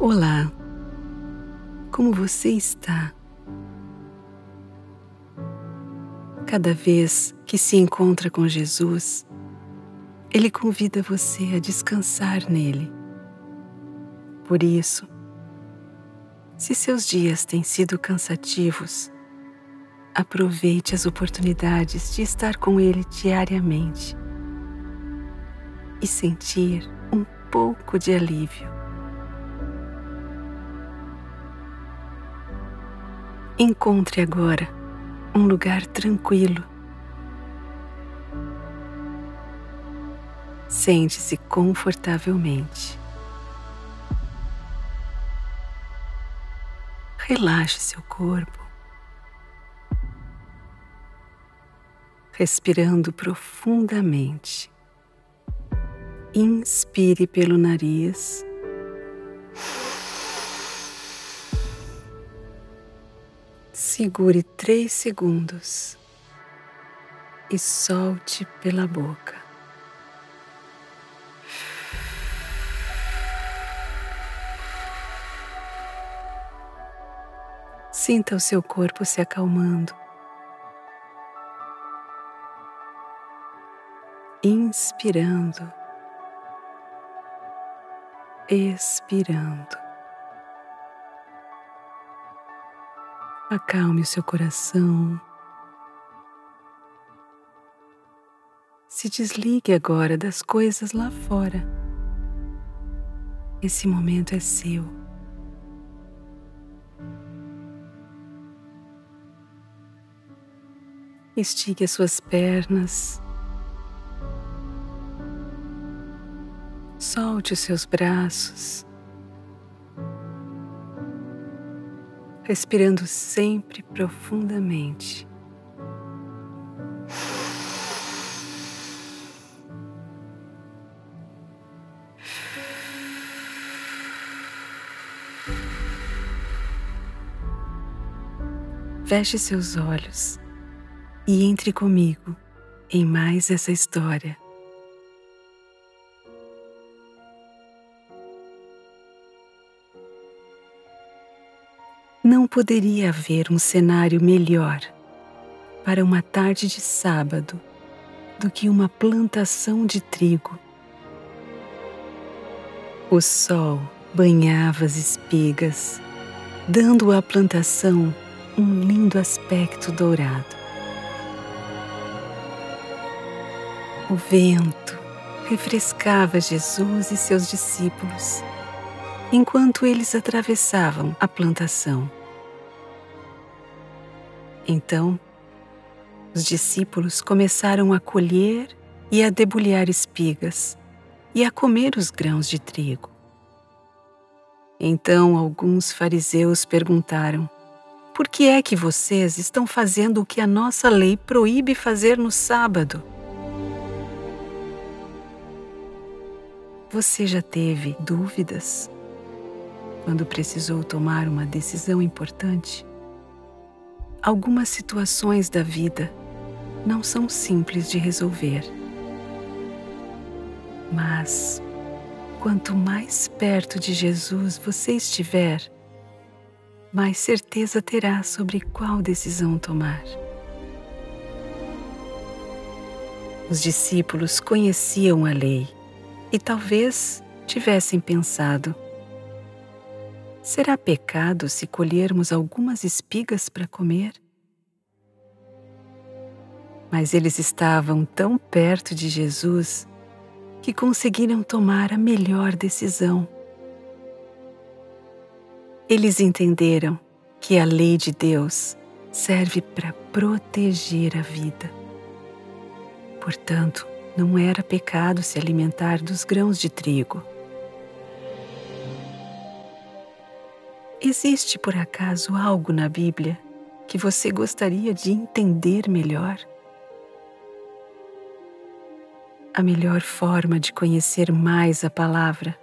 Olá, como você está? Cada vez que se encontra com Jesus, Ele convida você a descansar nele. Por isso, se seus dias têm sido cansativos, aproveite as oportunidades de estar com Ele diariamente e sentir um pouco de alívio. Encontre agora um lugar tranquilo. Sente-se confortavelmente. Relaxe seu corpo, respirando profundamente. Inspire pelo nariz. Segure três segundos e solte pela boca. Sinta o seu corpo se acalmando. Inspirando, expirando. Acalme o seu coração. Se desligue agora das coisas lá fora. Esse momento é seu. Estique as suas pernas. Solte os seus braços. Respirando sempre profundamente. Feche seus olhos e entre comigo em mais essa história. Poderia haver um cenário melhor para uma tarde de sábado do que uma plantação de trigo. O sol banhava as espigas, dando à plantação um lindo aspecto dourado. O vento refrescava Jesus e seus discípulos enquanto eles atravessavam a plantação. Então, os discípulos começaram a colher e a debulhar espigas e a comer os grãos de trigo. Então alguns fariseus perguntaram: Por que é que vocês estão fazendo o que a nossa lei proíbe fazer no sábado? Você já teve dúvidas quando precisou tomar uma decisão importante? Algumas situações da vida não são simples de resolver. Mas, quanto mais perto de Jesus você estiver, mais certeza terá sobre qual decisão tomar. Os discípulos conheciam a lei e talvez tivessem pensado: Será pecado se colhermos algumas espigas para comer? Mas eles estavam tão perto de Jesus que conseguiram tomar a melhor decisão. Eles entenderam que a lei de Deus serve para proteger a vida. Portanto, não era pecado se alimentar dos grãos de trigo. Existe por acaso algo na Bíblia que você gostaria de entender melhor? A melhor forma de conhecer mais a palavra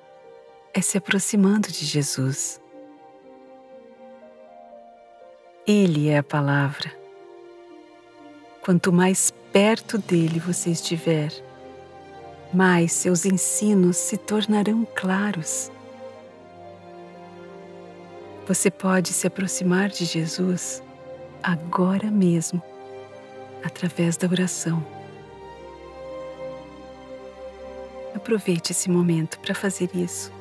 é se aproximando de Jesus. Ele é a palavra. Quanto mais perto dele você estiver, mais seus ensinos se tornarão claros Você pode se aproximar de Jesus agora mesmo, através da oração. Aproveite esse momento para fazer isso.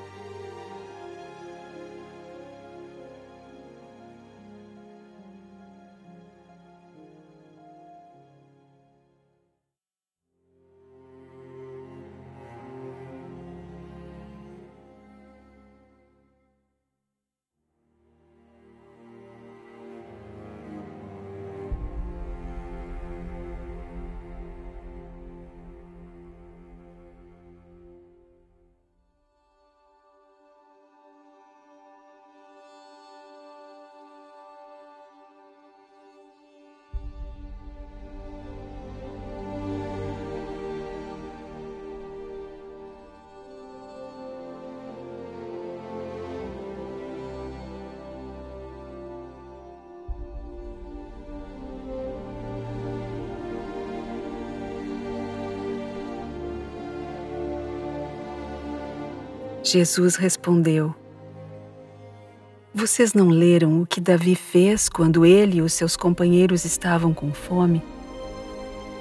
Jesus respondeu: Vocês não leram o que Davi fez quando ele e os seus companheiros estavam com fome?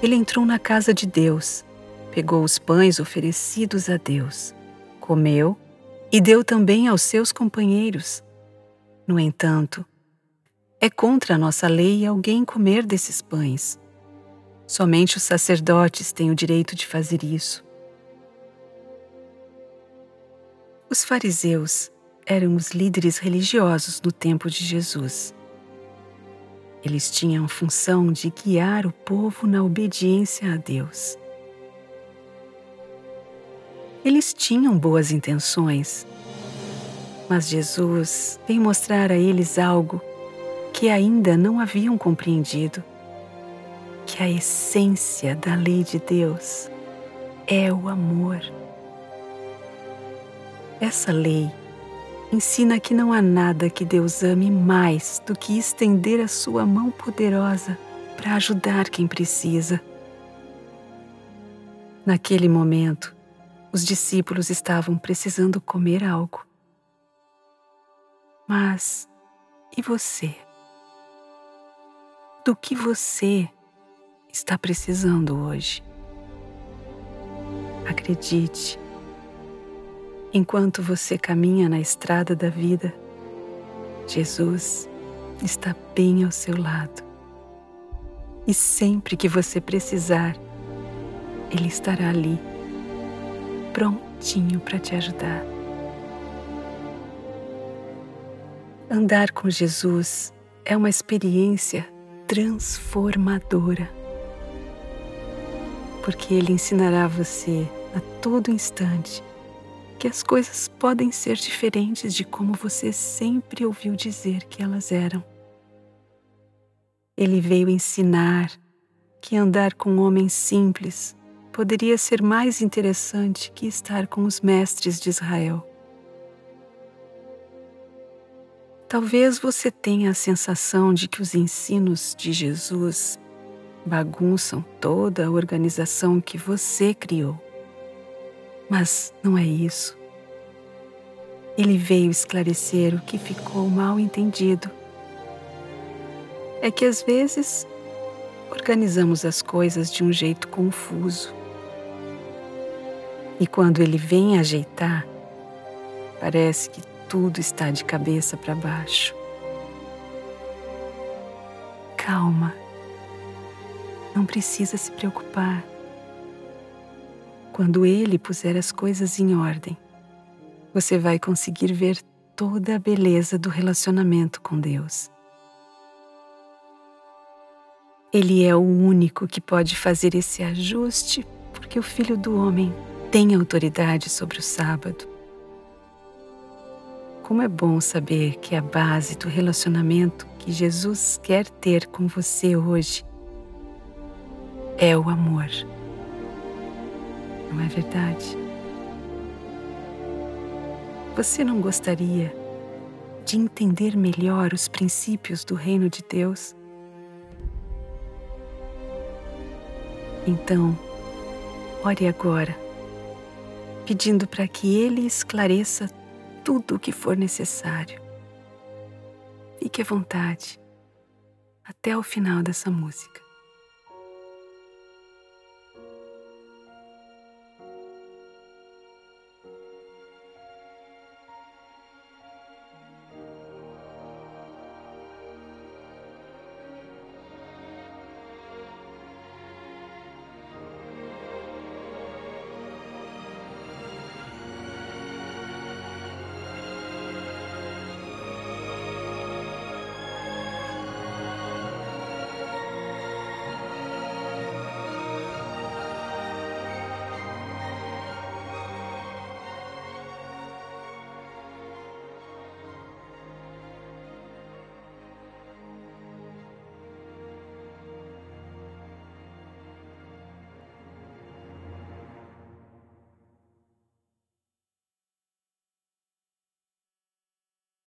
Ele entrou na casa de Deus, pegou os pães oferecidos a Deus, comeu e deu também aos seus companheiros. No entanto, é contra a nossa lei alguém comer desses pães. Somente os sacerdotes têm o direito de fazer isso. Os fariseus eram os líderes religiosos no tempo de Jesus. Eles tinham a função de guiar o povo na obediência a Deus. Eles tinham boas intenções, mas Jesus veio mostrar a eles algo que ainda não haviam compreendido: que a essência da lei de Deus é o amor. Essa lei ensina que não há nada que Deus ame mais do que estender a sua mão poderosa para ajudar quem precisa. Naquele momento, os discípulos estavam precisando comer algo. Mas e você? Do que você está precisando hoje? Acredite, Enquanto você caminha na estrada da vida, Jesus está bem ao seu lado. E sempre que você precisar, Ele estará ali, prontinho para te ajudar. Andar com Jesus é uma experiência transformadora, porque Ele ensinará você a todo instante que as coisas podem ser diferentes de como você sempre ouviu dizer que elas eram. Ele veio ensinar que andar com homens simples poderia ser mais interessante que estar com os mestres de Israel. Talvez você tenha a sensação de que os ensinos de Jesus bagunçam toda a organização que você criou. Mas não é isso. Ele veio esclarecer o que ficou mal entendido. É que às vezes organizamos as coisas de um jeito confuso. E quando ele vem ajeitar, parece que tudo está de cabeça para baixo. Calma. Não precisa se preocupar. Quando Ele puser as coisas em ordem, você vai conseguir ver toda a beleza do relacionamento com Deus. Ele é o único que pode fazer esse ajuste, porque o Filho do Homem tem autoridade sobre o sábado. Como é bom saber que a base do relacionamento que Jesus quer ter com você hoje é o amor não é verdade? Você não gostaria de entender melhor os princípios do Reino de Deus? Então, ore agora, pedindo para que Ele esclareça tudo o que for necessário. Fique à vontade até o final dessa música.